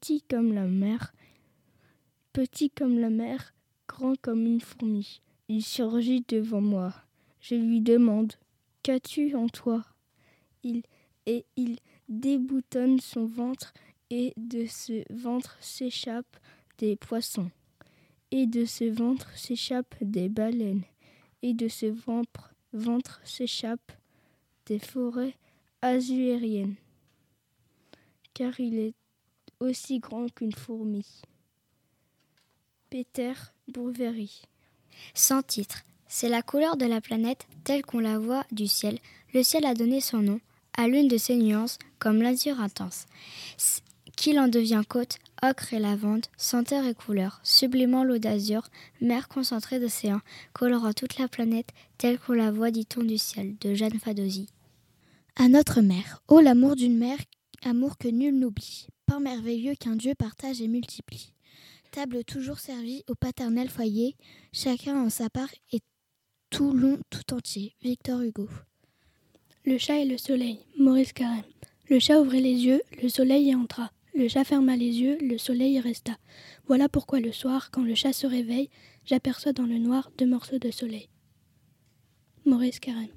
petit comme la mer, petit comme la mer, grand comme une fourmi. Il surgit devant moi. Je lui demande Qu'as-tu en toi? Il, Et il déboutonne son ventre, et de ce ventre s'échappent des poissons, et de ce ventre s'échappent des baleines, et de ce ventre, ventre s'échappent des forêts azuériennes, car il est aussi grand qu'une fourmi. Peter Bouverie. Sans titre. C'est la couleur de la planète telle qu'on la voit du ciel. Le ciel a donné son nom à l'une de ses nuances, comme l'azur intense. Qu'il en devient côte, ocre et lavande, senteur et couleur, sublimant l'eau d'azur, mer concentrée d'océan, colorant toute la planète telle qu'on la voit, dit-on du ciel, de Jeanne Fadosi. À notre mère, ô l'amour d'une mère, amour que nul n'oublie, merveilleux qu'un Dieu partage et multiplie. Table toujours servie au paternel foyer, chacun en sa part et tout long tout entier. Victor Hugo. Le chat et le soleil. Maurice Carême. Le chat ouvrit les yeux, le soleil y entra. Le chat ferma les yeux, le soleil y resta. Voilà pourquoi le soir, quand le chat se réveille, j'aperçois dans le noir deux morceaux de soleil. Maurice Carême.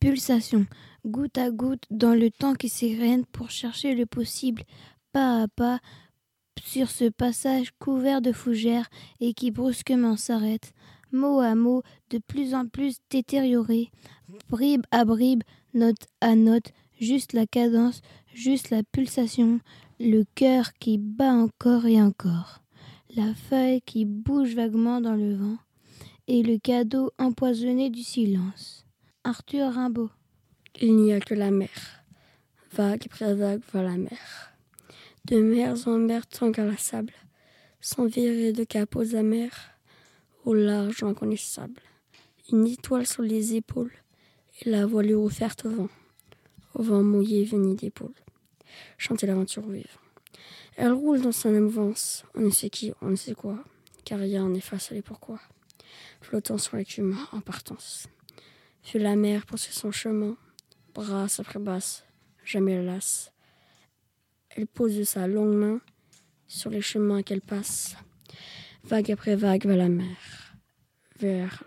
Pulsation, goutte à goutte dans le temps qui s'égrène pour chercher le possible, pas à pas, sur ce passage couvert de fougères et qui brusquement s'arrête, mot à mot, de plus en plus détérioré, bribe à bribe, note à note, juste la cadence, juste la pulsation, le cœur qui bat encore et encore, la feuille qui bouge vaguement dans le vent, et le cadeau empoisonné du silence. Arthur Rimbaud. Il n'y a que la mer. Vague après vague va la mer de mer en mer tant sable, sans virer de cap aux amers, au large inconnaissable. Une étoile sur les épaules, et la voilure offerte au vent, au vent mouillé venu d'épaule. Chanter l'aventure vive. Elle roule dans son mouvance, on ne sait qui, on ne sait quoi, car rien n'efface les pourquoi. Flottant sur l'écume en partance. Fut la mer poursuit son chemin, brasse après basse, jamais lasse elle pose sa longue main sur les chemins qu'elle passe. Vague après vague va la mer, vers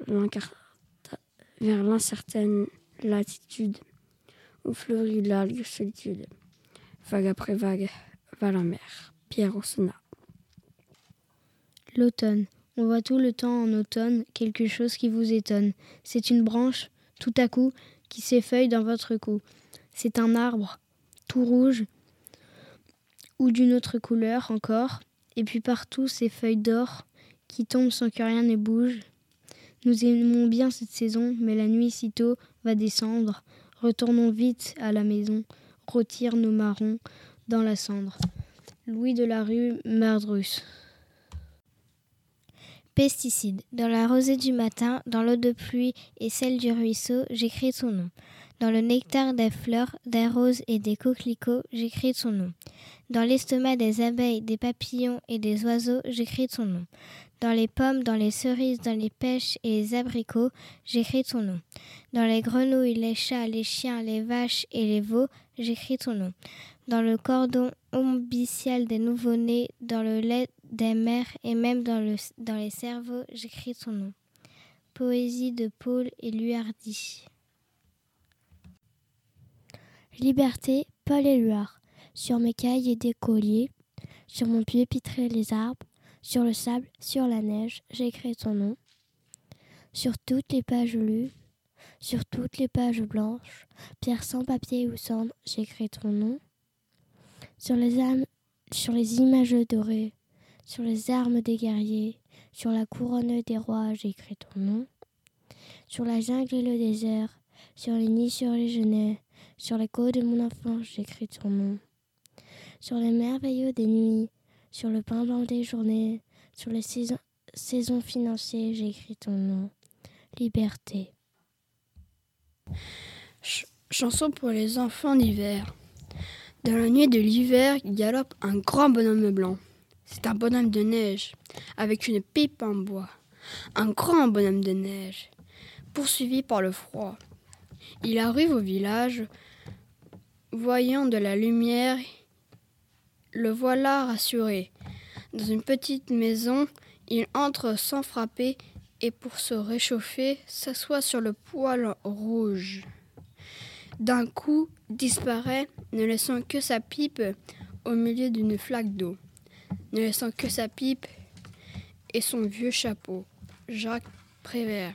l'incertaine latitude où fleurit l'algue solitude. Vague après vague va la mer. Pierre Ossena. L'automne. On voit tout le temps en automne quelque chose qui vous étonne. C'est une branche, tout à coup, qui s'effeuille dans votre cou. C'est un arbre, tout rouge, ou d'une autre couleur encore, et puis partout ces feuilles d'or qui tombent sans que rien ne bouge. Nous aimons bien cette saison, mais la nuit sitôt va descendre. Retournons vite à la maison, rôtir nos marrons dans la cendre. Louis de la rue Merdrus. Pesticides. Dans la rosée du matin, dans l'eau de pluie et celle du ruisseau, j'écris son nom. Dans le nectar des fleurs, des roses et des coquelicots, j'écris son nom. Dans l'estomac des abeilles, des papillons et des oiseaux, j'écris son nom. Dans les pommes, dans les cerises, dans les pêches et les abricots, j'écris ton nom. Dans les grenouilles, les chats, les chiens, les vaches et les veaux, j'écris ton nom. Dans le cordon ombilical des nouveau-nés, dans le lait des mères et même dans, le, dans les cerveaux, j'écris ton nom. Poésie de Paul et Luardi. Liberté, Paul Éluard. Sur mes cailles et des colliers, sur mon pied pitré les arbres, sur le sable, sur la neige, j'écris ton nom. Sur toutes les pages lues, sur toutes les pages blanches, pierre sans papier ou cendre, j'écris ton nom. Sur les, âmes, sur les images dorées, sur les armes des guerriers, sur la couronne des rois, j'écris ton nom. Sur la jungle et le désert, sur les nids, sur les genêts, sur les côtes de mon enfant, j'écris ton nom. Sur les merveilleux des nuits, sur le pain blanc des journées, sur les saisons, saisons financières, j'écris ton nom. Liberté. chanson pour les enfants d'hiver. Dans la nuit de l'hiver, galope un grand bonhomme blanc. C'est un bonhomme de neige, avec une pipe en bois. Un grand bonhomme de neige, poursuivi par le froid. Il arrive au village, voyant de la lumière, Le voilà rassuré. Dans une petite maison, il entre sans frapper et pour se réchauffer, s'assoit sur le poêle rouge. D'un coup, disparaît, ne laissant que sa pipe au milieu d'une flaque d'eau, ne laissant que sa pipe et son vieux chapeau. Jacques Prévert.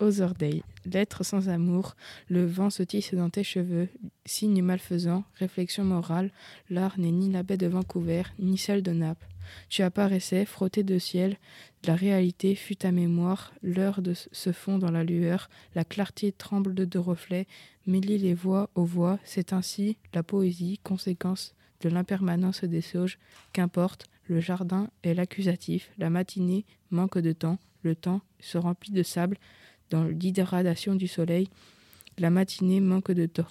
Other Day. Lettre sans amour, le vent se tisse dans tes cheveux, signe malfaisant, réflexion morale, l'art n'est ni la baie de Vancouver, ni celle de Naples. Tu apparaissais, frotté de ciel, la réalité fut ta mémoire, l'heure de se fond dans la lueur, la clarté tremble de, de reflets, mêlie les voix aux voix, c'est ainsi la poésie, conséquence de l'impermanence des sauges, qu'importe, le jardin est l'accusatif, la matinée manque de temps, le temps se remplit de sable, dans l'hydratation du soleil, la matinée manque de, temps.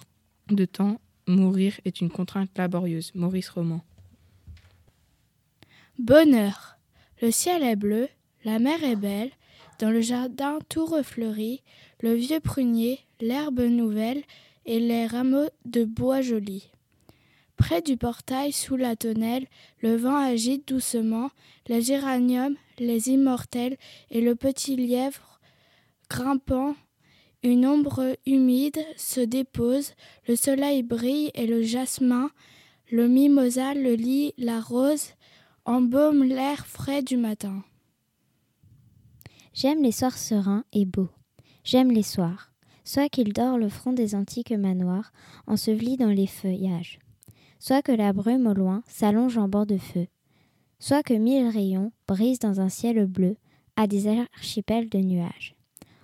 de temps, mourir est une contrainte laborieuse. Maurice Roman. Bonheur. Le ciel est bleu, la mer est belle, dans le jardin tout refleuri, le vieux prunier, l'herbe nouvelle et les rameaux de bois jolis. Près du portail, sous la tonnelle, le vent agite doucement les géraniums, les immortels et le petit lièvre grimpant. Une ombre humide se dépose, le soleil brille et le jasmin, le mimosa, le lit, la rose embaument l'air frais du matin. J'aime les soirs sereins et beaux. J'aime les soirs, soit qu'il dort le front des antiques manoirs, enseveli dans les feuillages, soit que la brume au loin s'allonge en bord de feu, soit que mille rayons brisent dans un ciel bleu à des archipels de nuages.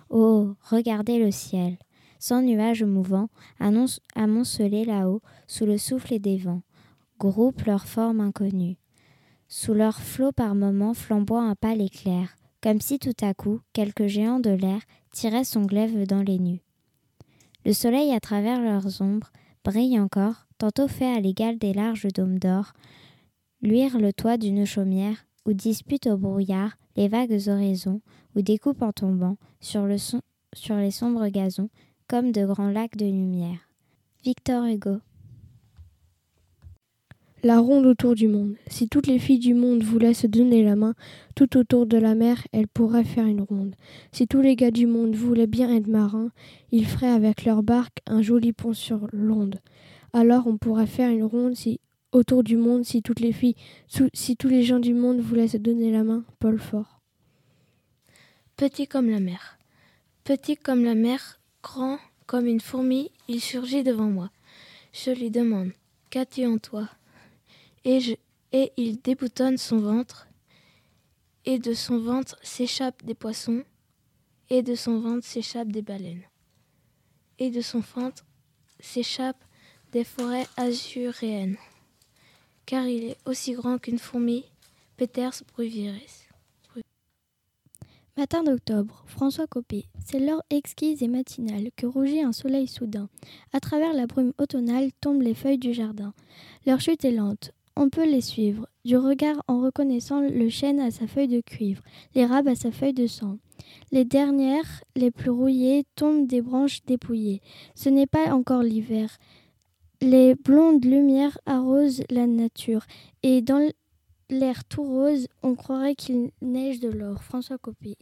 Oh, regardez le ciel, sans nuages mouvants, amoncelés là-haut, sous le souffle des vents, groupent leurs formes inconnues. Sous leurs flots par moments flamboie un pâle éclair, comme si tout à coup quelque géant de l'air tirait son glaive dans les nues. Le soleil à travers leurs ombres brille encore, tantôt fait à l'égal des larges dômes d'or, luire le toit d'une chaumière, ou dispute au brouillard les vagues oraisons, ou découpe en tombant sur, le son, sur les sombres gazons comme de grands lacs de lumière. Victor Hugo. La ronde autour du monde. Si toutes les filles du monde voulaient se donner la main, tout autour de la mer, elles pourraient faire une ronde. Si tous les gars du monde voulaient bien être marins, ils feraient avec leur barque un joli pont sur l'onde. Alors on pourrait faire une ronde si autour du monde, si toutes les filles, si tous les gens du monde voulaient se donner la main. Paul Fort. Petit comme la mer. Petit comme la mer, grand comme une fourmi, il surgit devant moi. Je lui demande Qu'as-tu en toi? Et, il déboutonne son ventre, et de son ventre s'échappent des poissons, et de son ventre s'échappent des baleines, et de son ventre s'échappent des forêts azuréennes, car il est aussi grand qu'une fourmi, Peters bruviris. Matin d'octobre, François Copé. C'est l'heure exquise et matinale que rougit un soleil soudain. À travers la brume automnale tombent les feuilles du jardin. Leur chute est lente. On peut les suivre, du regard en reconnaissant le chêne à sa feuille de cuivre, l'érable à sa feuille de sang. Les dernières, les plus rouillées, tombent des branches dépouillées. Ce n'est pas encore l'hiver. Les blondes lumières arrosent la nature, et dans l'air tout rose, on croirait qu'il neige de l'or. François Copé.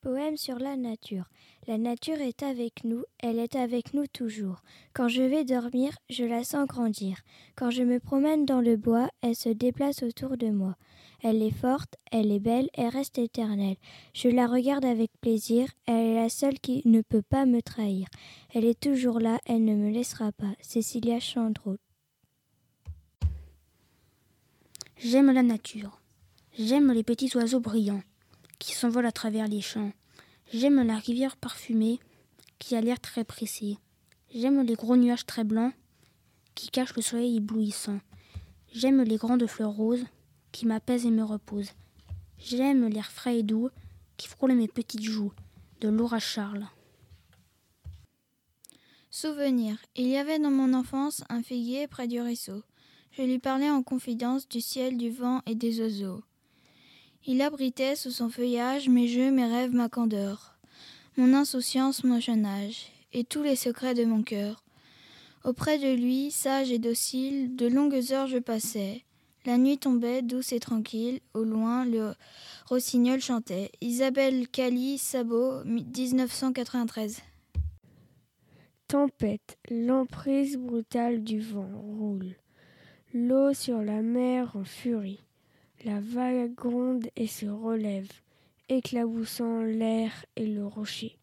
Poème sur la nature. La nature est avec nous, elle est avec nous toujours. Quand je vais dormir, je la sens grandir. Quand je me promène dans le bois, elle se déplace autour de moi. Elle est forte, elle est belle, elle reste éternelle. Je la regarde avec plaisir, elle est la seule qui ne peut pas me trahir. Elle est toujours là, elle ne me laissera pas. Cécilia Chandreau. J'aime la nature. J'aime les petits oiseaux brillants qui s'envolent à travers les champs. J'aime la rivière parfumée qui a l'air très pressée. J'aime les gros nuages très blancs qui cachent le soleil éblouissant. J'aime les grandes fleurs roses qui m'apaisent et me reposent. J'aime l'air frais et doux qui frôle mes petites joues. De Laura Charles. Souvenir. Il y avait dans mon enfance un figuier près du ruisseau. Je lui parlais en confidence du ciel, du vent et des oiseaux. Il abritait sous son feuillage mes jeux, mes rêves, ma candeur, mon insouciance, mon jeune âge, et tous les secrets de mon cœur. Auprès de lui, sage et docile, de longues heures je passais. La nuit tombait douce et tranquille, au loin le rossignol chantait. Isabelle Cali, Sabot, 1993. Tempête, l'emprise brutale du vent roule. L'eau sur la mer en furie. La vague gronde et se relève, éclaboussant l'air et le rocher.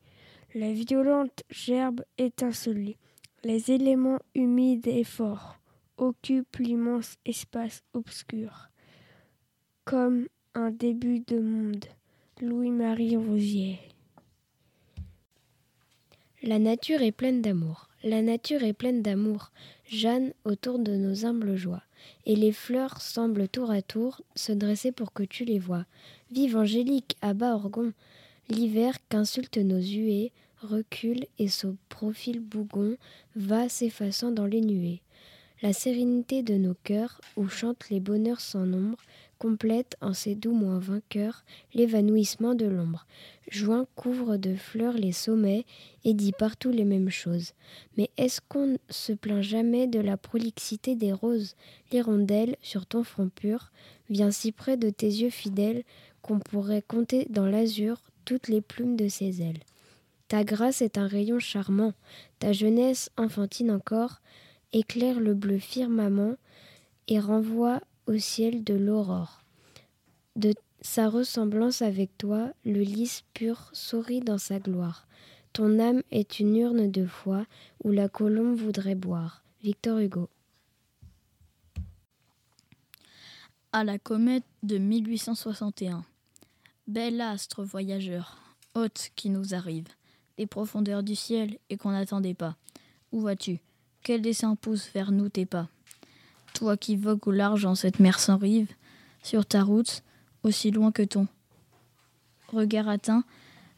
La violente gerbe étincelée, les éléments humides et forts occupent l'immense espace obscur, comme un début de monde. Louis-Marie Rosier. La nature est pleine d'amour. La nature est pleine d'amour. Jeanne autour de nos humbles joies. Et les fleurs semblent tour à tour se dresser pour que tu les vois. Vive Angélique, à bas Orgon. L'hiver qu'insultent nos huées recule et son profil bougon va s'effaçant dans les nuées. La sérénité de nos cœurs, où chantent les bonheurs sans nombre, complète en ses doux moins vainqueurs l'évanouissement de l'ombre. Juin couvre de fleurs les sommets et dit partout les mêmes choses. Mais est-ce qu'on se plaint jamais de la prolixité des roses? L'hirondelle, sur ton front pur, vient si près de tes yeux fidèles qu'on pourrait compter dans l'azur toutes les plumes de ses ailes. Ta grâce est un rayon charmant, ta jeunesse enfantine encore éclaire le bleu firmament et renvoie au ciel de l'aurore. De sa ressemblance avec toi, le lys pur sourit dans sa gloire. Ton âme est une urne de foi où la colombe voudrait boire. Victor Hugo. À la comète de 1861. Bel astre voyageur, hôte qui nous arrive des profondeurs du ciel et qu'on n'attendait pas. Où vas-tu? Quel dessein pousse vers nous tes pas? Toi qui vogues au large en cette mer sans rive, sur ta route, aussi loin que ton regard atteint,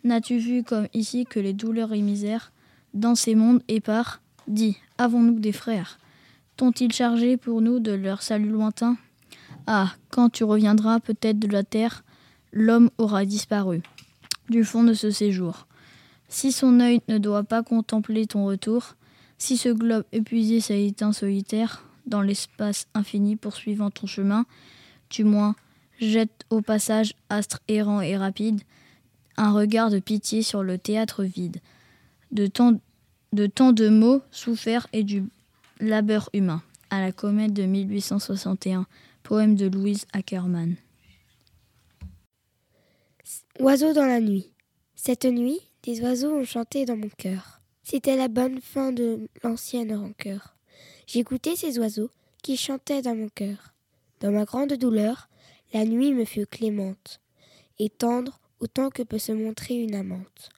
n'as-tu vu comme ici que les douleurs et misères, dans ces mondes épars, dis, avons-nous des frères? T'ont-ils chargé pour nous de leur salut lointain? Ah, quand tu reviendras peut-être de la terre, l'homme aura disparu du fond de ce séjour. Si son œil ne doit pas contempler ton retour, si ce globe épuisé s'est éteint solitaire dans l'espace infini poursuivant ton chemin, tu moins jette au passage, astre errant et rapide, un regard de pitié sur le théâtre vide, de tant de, tant de soufferts et du labeur humain. À la comète de 1861, poème de Louise Ackerman. Oiseau dans la nuit. Cette nuit, des oiseaux ont chanté dans mon cœur. C'était la bonne fin de l'ancienne rancœur. J'écoutais ces oiseaux qui chantaient dans mon cœur. Dans ma grande douleur, la nuit me fut clémente et tendre autant que peut se montrer une amante.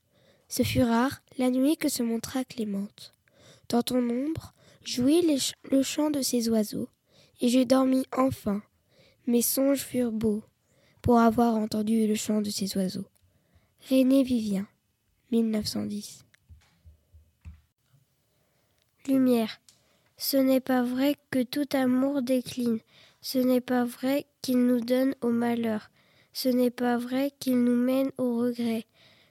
Ce fut rare la nuit que se montra clémente. Dans ton ombre, jouit le chant de ces oiseaux, et je dormis enfin. Mes songes furent beaux pour avoir entendu le chant de ces oiseaux. René Vivien 1910. Lumière. Ce n'est pas vrai que tout amour décline. Ce n'est pas vrai qu'il nous donne au malheur. Ce n'est pas vrai qu'il nous mène au regret.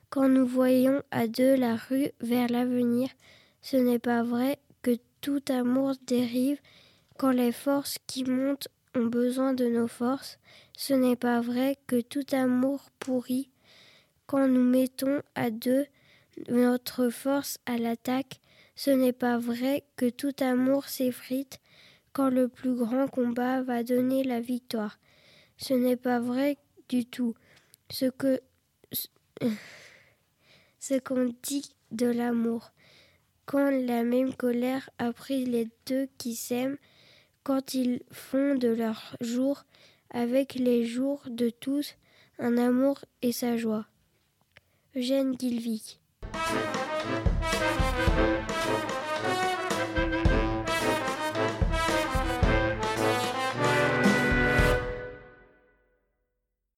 Quand nous voyons à deux la rue vers l'avenir, ce n'est pas vrai que tout amour dérive quand les forces qui montent ont besoin de nos forces. Ce n'est pas vrai que tout amour pourrit quand nous mettons à deux notre force à l'attaque, ce n'est pas vrai que tout amour s'effrite quand le plus grand combat va donner la victoire. Ce n'est pas vrai du tout. Ce que ce qu'on dit de l'amour. Quand la même colère a pris les deux qui s'aiment, quand ils font de leur jour avec les jours de tous un amour et sa joie. Eugène.